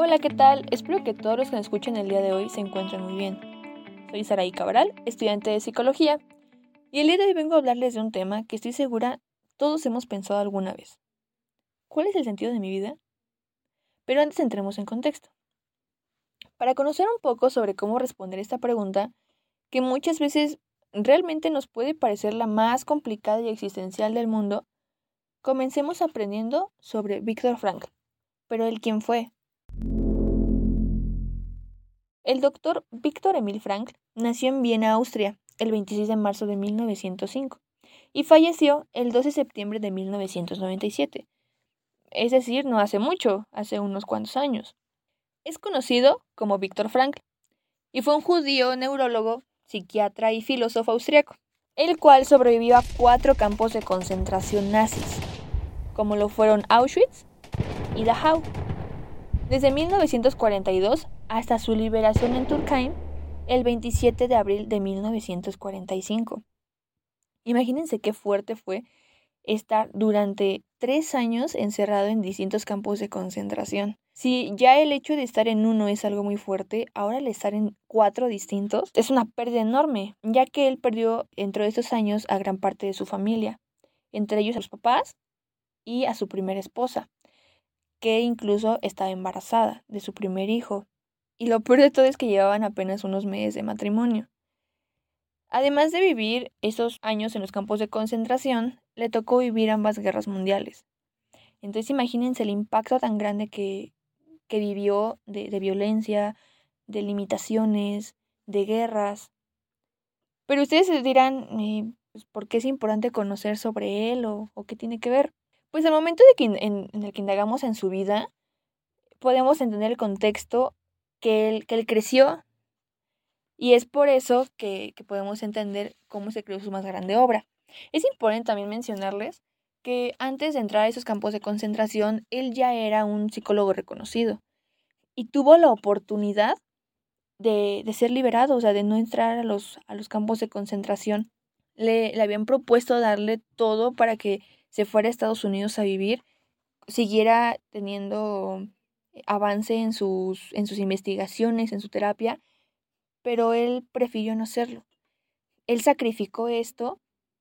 Hola, ¿qué tal? Espero que todos los que me escuchen el día de hoy se encuentren muy bien. Soy Saraí Cabral, estudiante de psicología, y el día de hoy vengo a hablarles de un tema que estoy segura todos hemos pensado alguna vez. ¿Cuál es el sentido de mi vida? Pero antes entremos en contexto. Para conocer un poco sobre cómo responder esta pregunta, que muchas veces realmente nos puede parecer la más complicada y existencial del mundo, comencemos aprendiendo sobre Víctor Frankl. Pero él quién fue? El doctor Víctor Emil Frankl nació en Viena, Austria, el 26 de marzo de 1905 y falleció el 12 de septiembre de 1997. Es decir, no hace mucho, hace unos cuantos años. Es conocido como Víctor Frankl y fue un judío neurólogo, psiquiatra y filósofo austriaco, el cual sobrevivió a cuatro campos de concentración nazis, como lo fueron Auschwitz y Dachau. Desde 1942 hasta su liberación en Turkheim el 27 de abril de 1945. Imagínense qué fuerte fue estar durante tres años encerrado en distintos campos de concentración. Si ya el hecho de estar en uno es algo muy fuerte, ahora el estar en cuatro distintos es una pérdida enorme, ya que él perdió dentro de estos años a gran parte de su familia, entre ellos a los papás y a su primera esposa, que incluso estaba embarazada de su primer hijo, y lo peor de todo es que llevaban apenas unos meses de matrimonio. Además de vivir esos años en los campos de concentración, le tocó vivir ambas guerras mundiales. Entonces imagínense el impacto tan grande que, que vivió de, de violencia, de limitaciones, de guerras. Pero ustedes se dirán, eh, pues, ¿por qué es importante conocer sobre él o, qué tiene que ver? Pues al momento de que en, en el que indagamos en su vida, podemos entender el contexto que él, que él creció. Y es por eso que, que podemos entender cómo se creó su más grande obra. Es importante también mencionarles que antes de entrar a esos campos de concentración, él ya era un psicólogo reconocido y tuvo la oportunidad de, de ser liberado, o sea, de no entrar a los, a los campos de concentración. Le, le habían propuesto darle todo para que se fuera a Estados Unidos a vivir, siguiera teniendo avance en sus, en sus investigaciones, en su terapia, pero él prefirió no hacerlo. Él sacrificó esto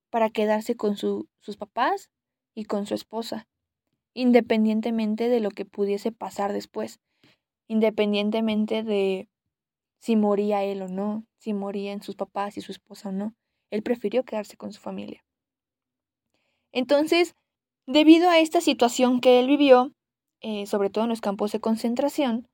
para quedarse con su, sus papás y con su esposa, independientemente de lo que pudiese pasar después, independientemente de si moría él o no, si morían sus papás y su esposa o no. Él prefirió quedarse con su familia. Entonces, debido a esta situación que él vivió, eh, sobre todo en los campos de concentración,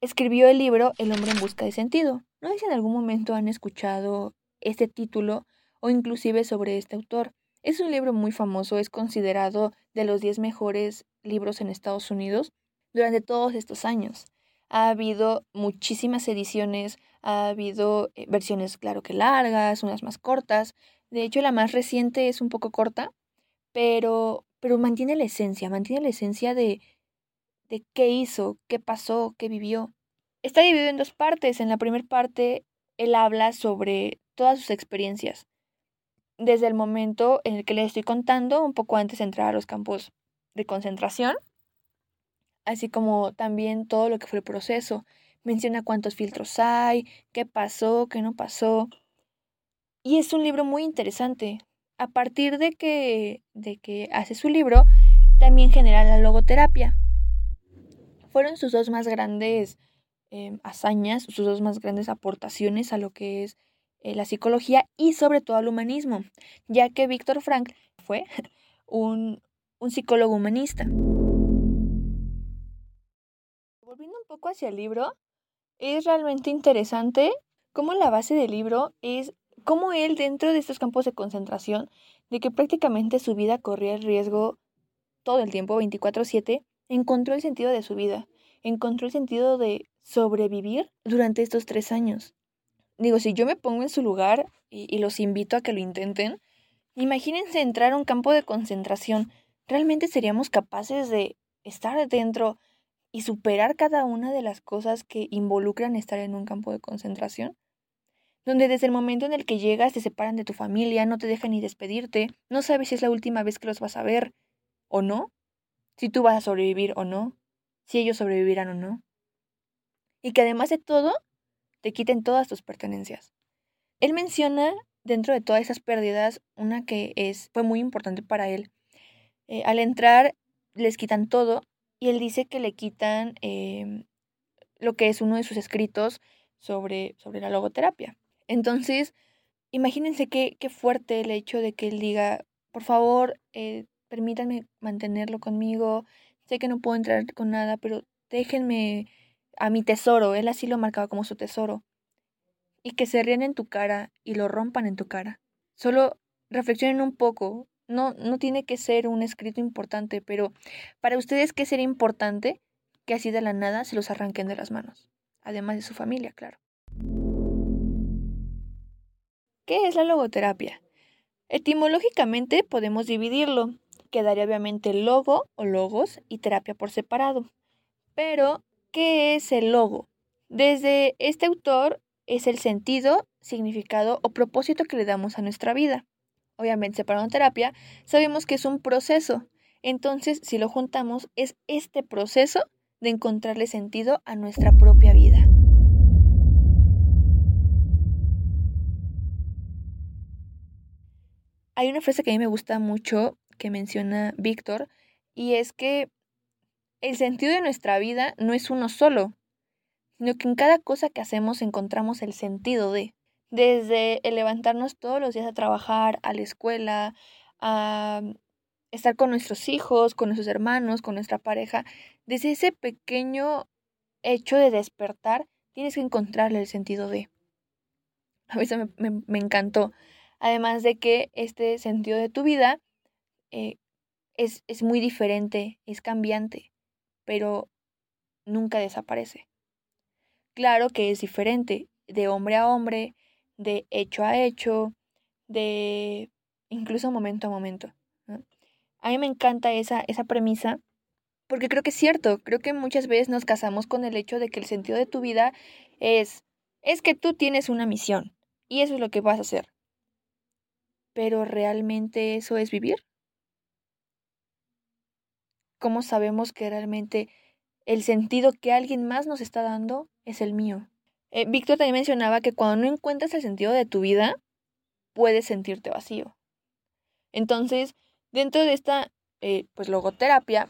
escribió el libro El hombre en busca de sentido. No sé si en algún momento han escuchado este título o inclusive sobre este autor. Es un libro muy famoso, es considerado de los 10 mejores libros en Estados Unidos durante todos estos años. Ha habido muchísimas ediciones, ha habido eh, versiones, claro que largas, unas más cortas. De hecho, la más reciente es un poco corta, pero pero mantiene la esencia, mantiene la esencia de, de qué hizo, qué pasó, qué vivió. Está dividido en dos partes. En la primera parte, él habla sobre todas sus experiencias, desde el momento en el que le estoy contando, un poco antes de entrar a los campos de concentración, así como también todo lo que fue el proceso. Menciona cuántos filtros hay, qué pasó, qué no pasó. Y es un libro muy interesante, a partir de que, de que hace su libro, también genera la logoterapia. Fueron sus dos más grandes eh, hazañas, sus dos más grandes aportaciones a lo que es eh, la psicología y sobre todo al humanismo, ya que Víctor Frank fue un, un psicólogo humanista. Volviendo un poco hacia el libro, es realmente interesante cómo la base del libro es cómo él dentro de estos campos de concentración, de que prácticamente su vida corría el riesgo todo el tiempo, 24/7, encontró el sentido de su vida, encontró el sentido de sobrevivir durante estos tres años. Digo, si yo me pongo en su lugar y, y los invito a que lo intenten, imagínense entrar a un campo de concentración. ¿Realmente seríamos capaces de estar dentro y superar cada una de las cosas que involucran estar en un campo de concentración? Donde desde el momento en el que llegas te separan de tu familia, no te dejan ni despedirte, no sabes si es la última vez que los vas a ver o no, si tú vas a sobrevivir o no. si ellos sobrevivirán o no. Y que además de todo, te quiten todas tus pertenencias. Él menciona dentro de todas esas pérdidas una que es, fue muy importante para él. Eh, al entrar les quitan todo y él dice que le quitan em, lo que es uno de sus escritos sobre, sobre la logoterapia. Entonces, imagínense qué, qué fuerte el hecho de que él diga, por favor, eh, permítanme mantenerlo conmigo, sé que no puedo entrar con nada, pero déjenme a mi tesoro, él así lo marcaba como su tesoro, y que se ríen en tu cara y lo rompan en tu cara. Solo reflexionen un poco, no, no tiene que ser un escrito importante, pero para ustedes, ¿qué sería importante que así de la nada se los arranquen de las manos? Además de su familia, claro. ¿Qué es la logoterapia? Etimológicamente podemos dividirlo. Quedaría obviamente logo o logos y terapia por separado. Pero, ¿qué es el logo? Desde este autor es el sentido, significado o propósito que le damos a nuestra vida. Obviamente, separando terapia, sabemos que es un proceso. Entonces, si lo juntamos, es este proceso de encontrarle sentido a nuestra propia vida. Hay una frase que a mí me gusta mucho que menciona Víctor y es que el sentido de nuestra vida no es uno solo, sino que en cada cosa que hacemos encontramos el sentido de. Desde el levantarnos todos los días a trabajar, a la escuela, a estar con nuestros hijos, con nuestros hermanos, con nuestra pareja, desde ese pequeño hecho de despertar, tienes que encontrarle el sentido de. A veces me, me, encantó. Además de que este sentido de tu vida eh, es, es muy diferente, es cambiante, pero nunca desaparece. Claro que es diferente de hombre a hombre, de hecho a hecho, de incluso momento a momento. A mí me encanta esa, esa premisa porque creo que es cierto, creo que muchas veces nos casamos con el hecho de que el sentido de tu vida es, es que tú tienes una misión y eso es lo que vas a hacer. Pero ¿realmente eso es vivir? ¿Cómo sabemos que realmente el sentido que alguien más nos está dando es el mío? Eh, Víctor también mencionaba que cuando no encuentras el sentido de tu vida, puedes sentirte vacío. Entonces, Dentro de esta eh, pues logoterapia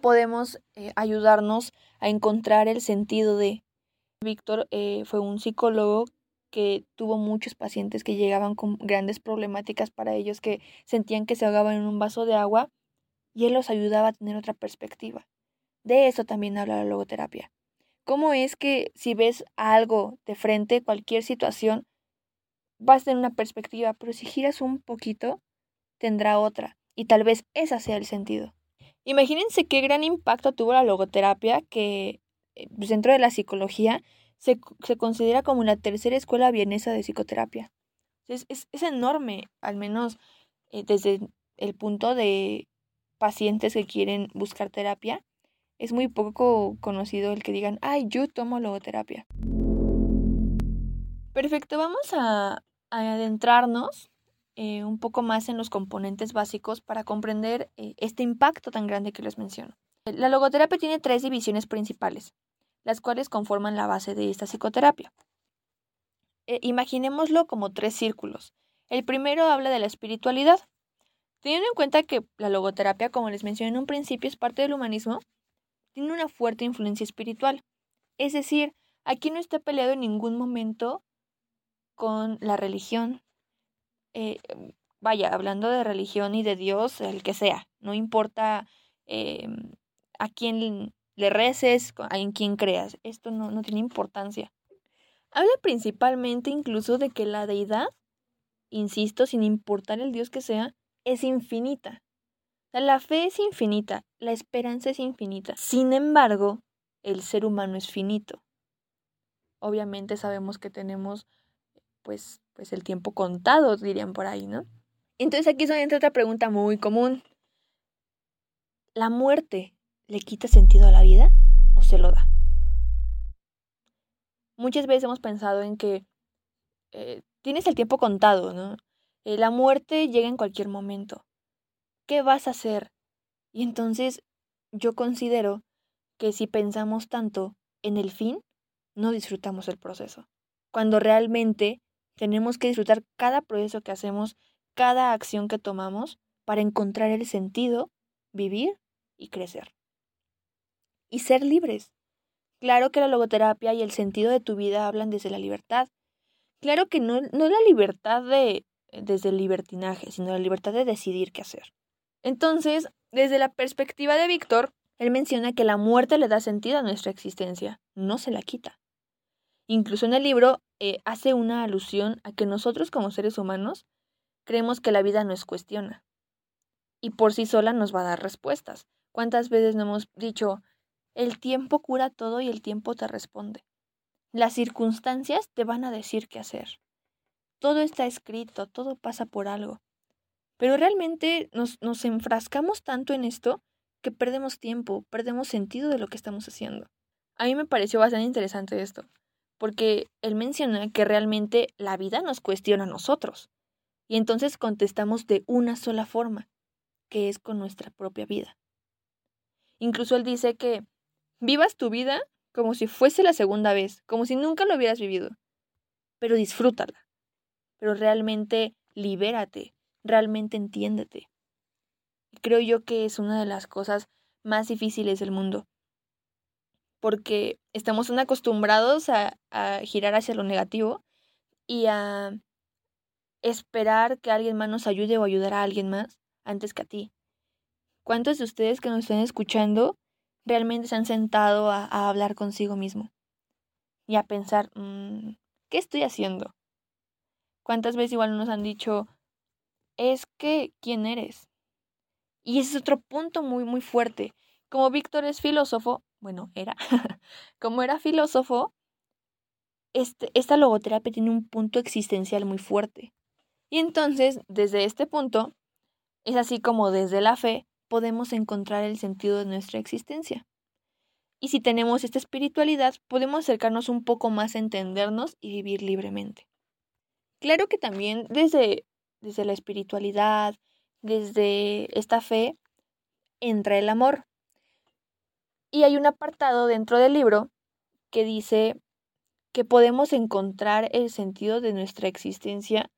podemos eh, ayudarnos a encontrar el sentido de. Víctor fue un psicólogo que tuvo muchos pacientes que llegaban con grandes problemáticas para ellos, que sentían que se ahogaban en un vaso de agua y él los ayudaba a tener otra perspectiva. De eso también habla la logoterapia. ¿Cómo es que si ves algo de frente, cualquier situación, vas a tener una perspectiva, pero si giras un poquito, tendrá otra, y tal vez ese sea el sentido. Imagínense qué gran impacto tuvo la logoterapia, que eh, pues, dentro de la psicología se, considera como la tercera escuela vienesa de psicoterapia. Es, es, enorme, al menos eh, desde el punto de pacientes que quieren buscar terapia. Es muy poco conocido el que digan, ay, yo tomo logoterapia. Perfecto, vamos a adentrarnos eh, un poco más en los componentes básicos para comprender eh, este impacto tan grande que les menciono. La logoterapia tiene tres divisiones principales, las cuales conforman la base de esta psicoterapia. Eh, imaginémoslo como tres círculos. El primero habla de la espiritualidad. Teniendo en cuenta que la logoterapia, como les mencioné en un principio, es parte del humanismo, tiene una fuerte influencia espiritual. Es decir, aquí no está peleado en ningún momento con la religión, eh, vaya, hablando de religión y de Dios, el que sea, no importa eh, a quién le reces, en quién creas, esto no, no tiene importancia. Habla principalmente incluso de que la deidad, insisto, sin importar el Dios que sea, es infinita. la fe es infinita, la esperanza es infinita. Sin embargo, el ser humano es finito. Obviamente sabemos que tenemos pues pues el tiempo contado, dirían por ahí, ¿no? Entonces aquí entra otra pregunta muy común. ¿La muerte le quita sentido a la vida o se lo da? Muchas veces hemos pensado en que eh, tienes el tiempo contado, ¿no? Eh, la muerte llega en cualquier momento. ¿Qué vas a hacer? Y entonces yo considero que si pensamos tanto en el fin, no disfrutamos el proceso. Cuando realmente tenemos que disfrutar cada proceso que hacemos, cada acción que tomamos para encontrar el sentido, vivir y crecer. Y ser libres. Claro que la logoterapia y el sentido de tu vida hablan desde la libertad. Claro que no, no la libertad de desde el libertinaje, sino la libertad de decidir qué hacer. Entonces, desde la perspectiva de Víctor, él menciona que la muerte le da sentido a nuestra existencia, no se la quita. Incluso en el libro eh, hace una alusión a que nosotros como seres humanos creemos que la vida nos cuestiona y por sí sola nos va a dar respuestas. ¿Cuántas veces no hemos dicho, el tiempo cura todo y el tiempo te responde? Las circunstancias te van a decir qué hacer. Todo está escrito, todo pasa por algo. Pero realmente nos, nos enfrascamos tanto en esto que perdemos tiempo, perdemos sentido de lo que estamos haciendo. A mí me pareció bastante interesante esto, porque él menciona que realmente la vida nos cuestiona a nosotros, y entonces contestamos de una sola forma, que es con nuestra propia vida. Incluso él dice que vivas tu vida como si fuese la segunda vez, como si nunca lo hubieras vivido, pero disfrútala, pero realmente libérate, realmente entiéndete creo yo que es una de las cosas más difíciles del mundo. Porque estamos acostumbrados a, a girar hacia lo negativo y a esperar que alguien más nos ayude o ayudar a alguien más antes que a ti. ¿Cuántos de ustedes que nos están escuchando realmente se han sentado a, hablar consigo mismo? Y a pensar, mm, ¿qué estoy haciendo? ¿Cuántas veces igual nos han dicho, es que, ¿quién eres? Y ese es otro punto muy, muy fuerte. Como Víctor es filósofo, bueno, era, como era filósofo, este, esta logoterapia tiene un punto existencial muy fuerte. Y entonces, desde este punto, es así como desde la fe podemos encontrar el sentido de nuestra existencia. Y si tenemos esta espiritualidad, podemos acercarnos un poco más a entendernos y vivir libremente. Claro que también desde, desde la espiritualidad, desde esta fe entra el amor. Y hay un apartado dentro del libro que dice que podemos encontrar el sentido de nuestra existencia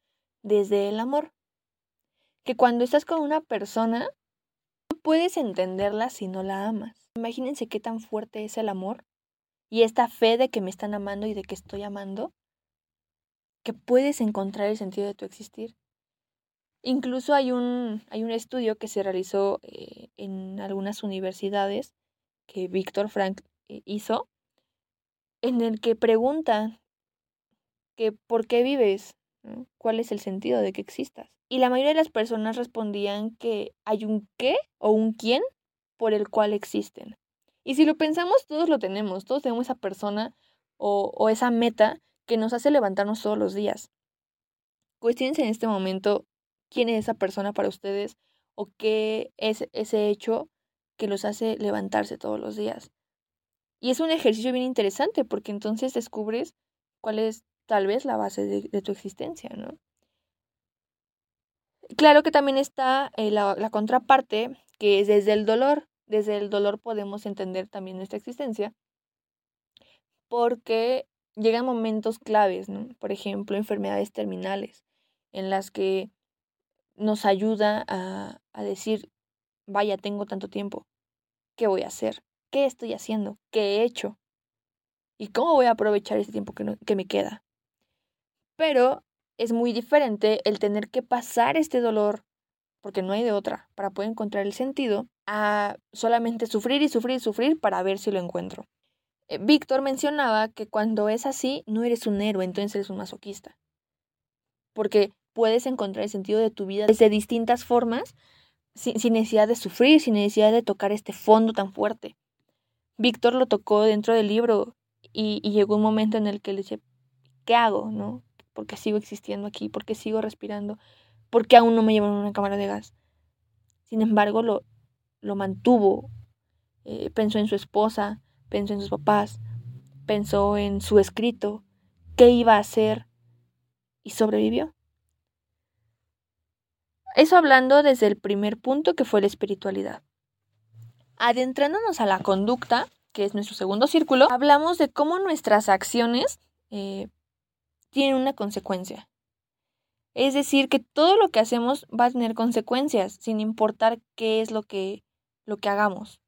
desde el amor. Que cuando estás con una persona, puedes entenderla si no la amas. Imagínense qué tan fuerte es el amor y esta fe de que me están amando y de que estoy amando, que puedes encontrar el sentido de tu existir. Incluso hay un, hay un estudio que se realizó eh, en algunas universidades que Víctor Frank eh, hizo, en el que pregunta que por qué vives, cuál es el sentido de que existas. Y la mayoría de las personas respondían que hay un qué o un quién por el cual existen. Y si lo pensamos, todos lo tenemos, todos tenemos esa persona o, o esa meta que nos hace levantarnos todos los días. Cuestiones en este momento quién es esa persona para ustedes o qué es ese hecho que los hace levantarse todos los días. Y es un ejercicio bien interesante porque entonces descubres cuál es tal vez la base de, tu existencia, ¿no? Claro que también está eh, la, contraparte, que es desde el dolor. Desde el dolor podemos entender también nuestra existencia, porque llegan momentos claves, ¿no? Por ejemplo, enfermedades terminales, en las que nos ayuda a, a decir, vaya, tengo tanto tiempo, ¿qué voy a hacer? ¿Qué estoy haciendo? ¿Qué he hecho? ¿Y cómo voy a aprovechar ese tiempo que, que me queda? Pero es muy diferente el tener que pasar este dolor, porque no hay de otra, para poder encontrar el sentido, a solamente sufrir y sufrir y sufrir para ver si lo encuentro. Eh, Víctor mencionaba que cuando es así, no eres un héroe, entonces eres un masoquista. Porque puedes encontrar el sentido de tu vida desde distintas formas, sin, necesidad de sufrir, sin necesidad de tocar este fondo tan fuerte. Víctor lo tocó dentro del libro y, llegó un momento en el que le dice, ¿qué hago? ¿No? ¿Por qué sigo existiendo aquí? ¿Por qué sigo respirando? ¿Por qué aún no me llevan una cámara de gas? Sin embargo, lo, lo mantuvo. Eh, pensó en su esposa, pensó en sus papás, pensó en su escrito, qué iba a hacer y sobrevivió. Eso hablando desde el primer punto que fue la espiritualidad. Adentrándonos a la conducta, que es nuestro segundo círculo, hablamos de cómo nuestras acciones eh, tienen una consecuencia. Es decir, que todo lo que hacemos va a tener consecuencias, sin importar qué es lo que, lo que hagamos.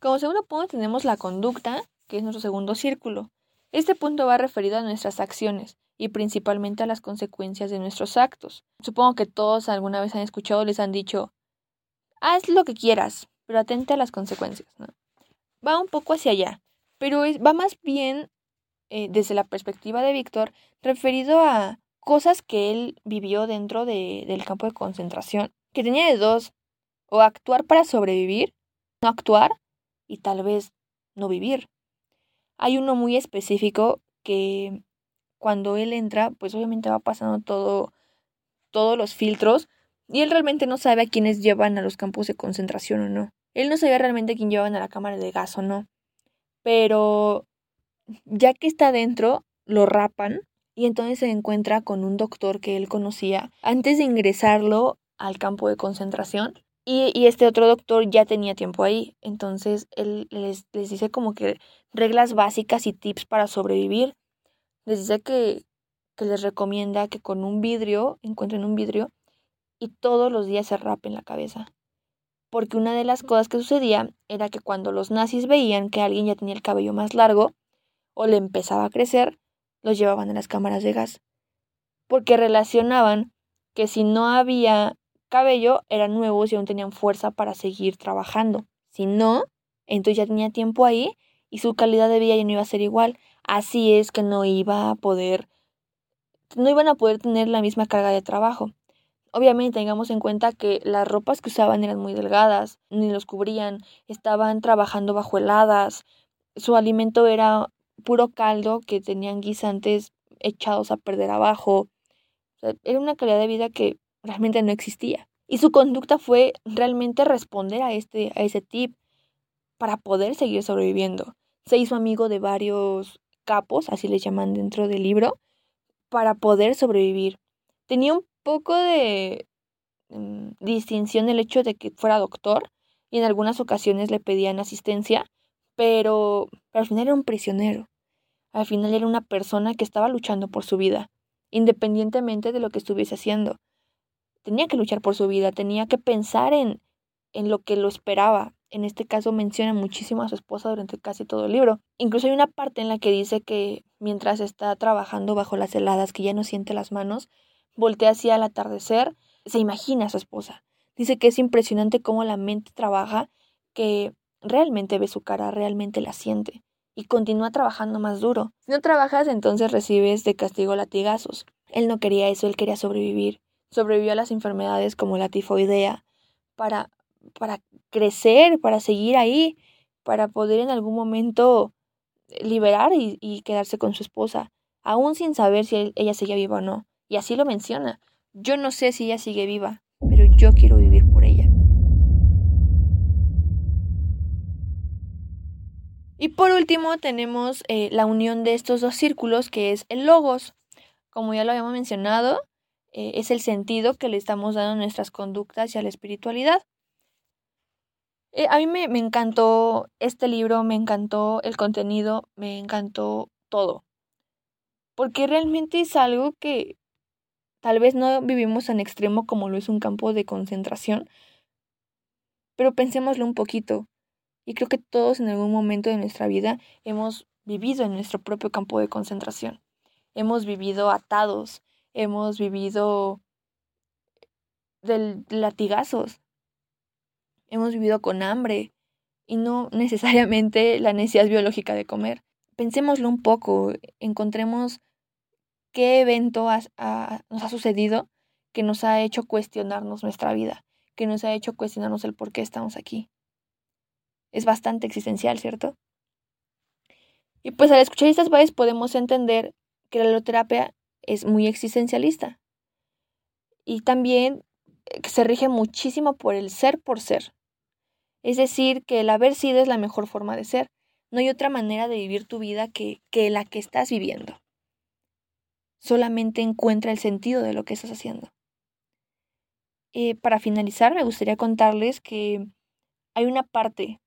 Como segundo punto tenemos la conducta, que es nuestro segundo círculo. Este punto va referido a nuestras acciones y principalmente a las consecuencias de nuestros actos. Supongo que todos alguna vez han escuchado les han dicho, haz lo que quieras, pero atente a las consecuencias. Va un poco hacia allá, pero va más bien eh, desde la perspectiva de Víctor referido a cosas que él vivió dentro del campo de concentración, que tenía de dos, o actuar para sobrevivir, no actuar, y tal vez no vivir. Hay uno muy específico que cuando él entra, pues obviamente va pasando todo, todos los filtros, y él realmente no sabe a quiénes llevan a los campos de concentración o no. Él no sabía realmente a quién llevaban a la cámara de gas o no. Pero ya que está dentro, lo rapan y entonces se encuentra con un doctor que él conocía antes de ingresarlo al campo de concentración. Y, este otro doctor ya tenía tiempo ahí. Entonces él les, les dice como que reglas básicas y tips para sobrevivir. Les dice que, que les recomienda que con un vidrio, encuentren un vidrio y todos los días se rapen la cabeza. Porque una de las cosas que sucedía era que cuando los nazis veían que alguien ya tenía el cabello más largo o le empezaba a crecer, los llevaban a las cámaras de gas, porque relacionaban que si no había cabello eran nuevos y aún tenían fuerza para seguir trabajando. Si no, entonces ya tenía tiempo ahí y su calidad de vida ya no iba a ser igual. Así es que no iba a poder, no iban a poder tener la misma carga de trabajo. Obviamente tengamos en cuenta que las ropas que usaban eran muy delgadas, ni los cubrían, estaban trabajando bajo heladas, su alimento era puro caldo que tenían guisantes echados a perder abajo. era una calidad de vida que realmente no existía. Y su conducta fue realmente responder a, este, a ese tip para poder seguir sobreviviendo. Se hizo amigo de varios capos, así les llaman dentro del libro, para poder sobrevivir. Tenía un poco de mm, distinción el hecho de que fuera doctor y en algunas ocasiones le pedían asistencia, pero, al final era un prisionero. Al final era una persona que estaba luchando por su vida, independientemente de lo que estuviese haciendo. Tenía que luchar por su vida, tenía que pensar en, en lo que lo esperaba. En este caso menciona muchísimo a su esposa durante casi todo el libro. Incluso hay una parte en la que dice que mientras está trabajando bajo las heladas, que ya no siente las manos, voltea hacia el atardecer, se imagina a su esposa. Dice que es impresionante cómo la mente trabaja, que realmente ve su cara, realmente la siente y continúa trabajando más duro. Si no trabajas, entonces recibes de castigo latigazos. Él no quería eso, él quería sobrevivir. Sobrevivió a las enfermedades como la tifoidea para, para crecer, para seguir ahí, para poder en algún momento liberar y, quedarse con su esposa, aún sin saber si ella seguía viva o no. Y así lo menciona. Yo no sé si ella sigue viva, pero yo quiero vivir por ella. Y por último tenemos eh, la unión de estos dos círculos que es el logos. Como ya lo habíamos mencionado, eh, es el sentido que le estamos dando a nuestras conductas y a la espiritualidad. Eh, a mí me, me encantó este libro, me encantó el contenido, me encantó todo. Porque realmente es algo que tal vez no vivimos en extremo como lo es un campo de concentración, pero pensémoslo un poquito. Y creo que todos en algún momento de nuestra vida hemos vivido en nuestro propio campo de concentración. Hemos vivido atados, hemos vivido de latigazos, hemos vivido con hambre y no necesariamente la necesidad biológica de comer. Pensémoslo un poco, encontremos qué evento nos ha sucedido que nos ha hecho cuestionarnos nuestra vida, que nos ha hecho cuestionarnos el por qué estamos aquí es bastante existencial, ¿cierto? Y pues al escuchar estas voces podemos entender que la loterapia es muy existencialista. Y también eh, se rige muchísimo por el ser por ser. Es decir, que el haber sido es la mejor forma de ser. No hay otra manera de vivir tu vida que, que la que estás viviendo. Solamente encuentra el sentido de lo que estás haciendo. Eh, para finalizar, me gustaría contarles que hay una parte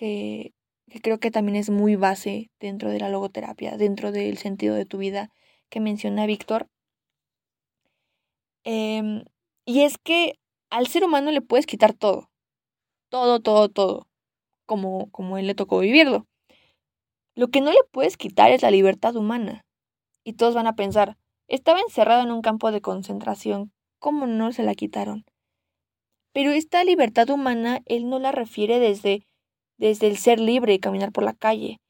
que, creo que también es muy base dentro de la logoterapia, dentro del sentido de tu vida que menciona Víctor. Em, y es que al ser humano le puedes quitar todo, todo, todo, todo, como, como él le tocó vivirlo. Lo que no le puedes quitar es la libertad humana. Y todos van a pensar, estaba encerrado en un campo de concentración, ¿cómo no se la quitaron? Pero esta libertad humana él no la refiere desde, desde el ser libre y caminar por la calle,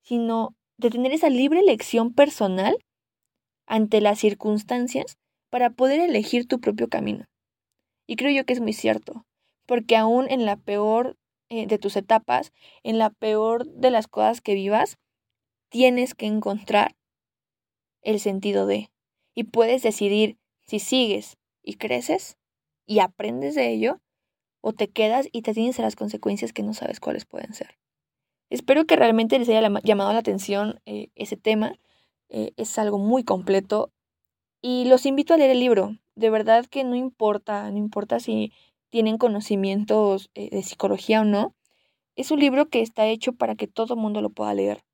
sino de tener esa libre elección personal ante las circunstancias para poder elegir tu propio camino. Y creo yo que es muy cierto, porque aún en la peor eh, de tus etapas, en la peor de las cosas que vivas, tienes que encontrar el sentido de, y puedes decidir si sigues y creces y aprendes de ello, o te quedas y te tienes a las consecuencias que no sabes cuáles pueden ser. Espero que realmente les haya llamado la atención eh, ese tema. Eh, es algo muy completo. Y los invito a leer el libro. De verdad que no importa, no importa si tienen conocimientos eh, de psicología o no. Es un libro que está hecho para que todo mundo lo pueda leer.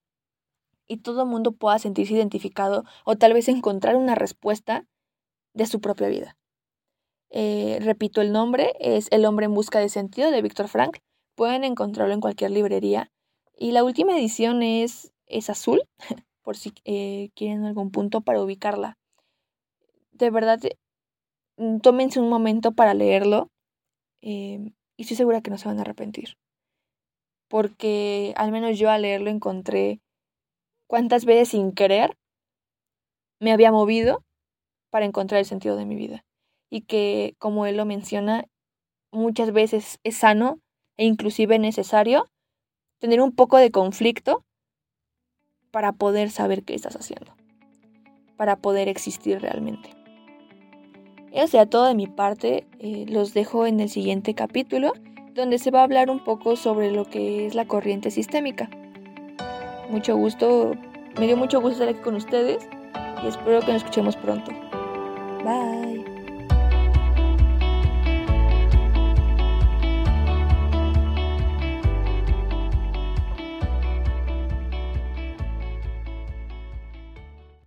Y todo mundo pueda sentirse identificado o tal vez encontrar una respuesta de su propia vida. Eh, repito el nombre, es El hombre en busca de sentido de Víctor Frank. Pueden encontrarlo en cualquier librería. Y la última edición es, es azul, por si eh, quieren algún punto para ubicarla. De verdad, mm, tómense un momento para leerlo em, y estoy segura que no se van a arrepentir. Porque al menos yo al leerlo encontré cuántas veces sin querer me había movido para encontrar el sentido de mi vida y que, como él lo menciona, muchas veces es sano e inclusive necesario tener un poco de conflicto para poder saber qué estás haciendo, para poder existir realmente. Eso sea todo de mi parte, eh, los dejo en el siguiente capítulo, donde se va a hablar un poco sobre lo que es la corriente sistémica. Mucho gusto, me dio mucho gusto estar aquí con ustedes y espero que nos escuchemos pronto. Bye.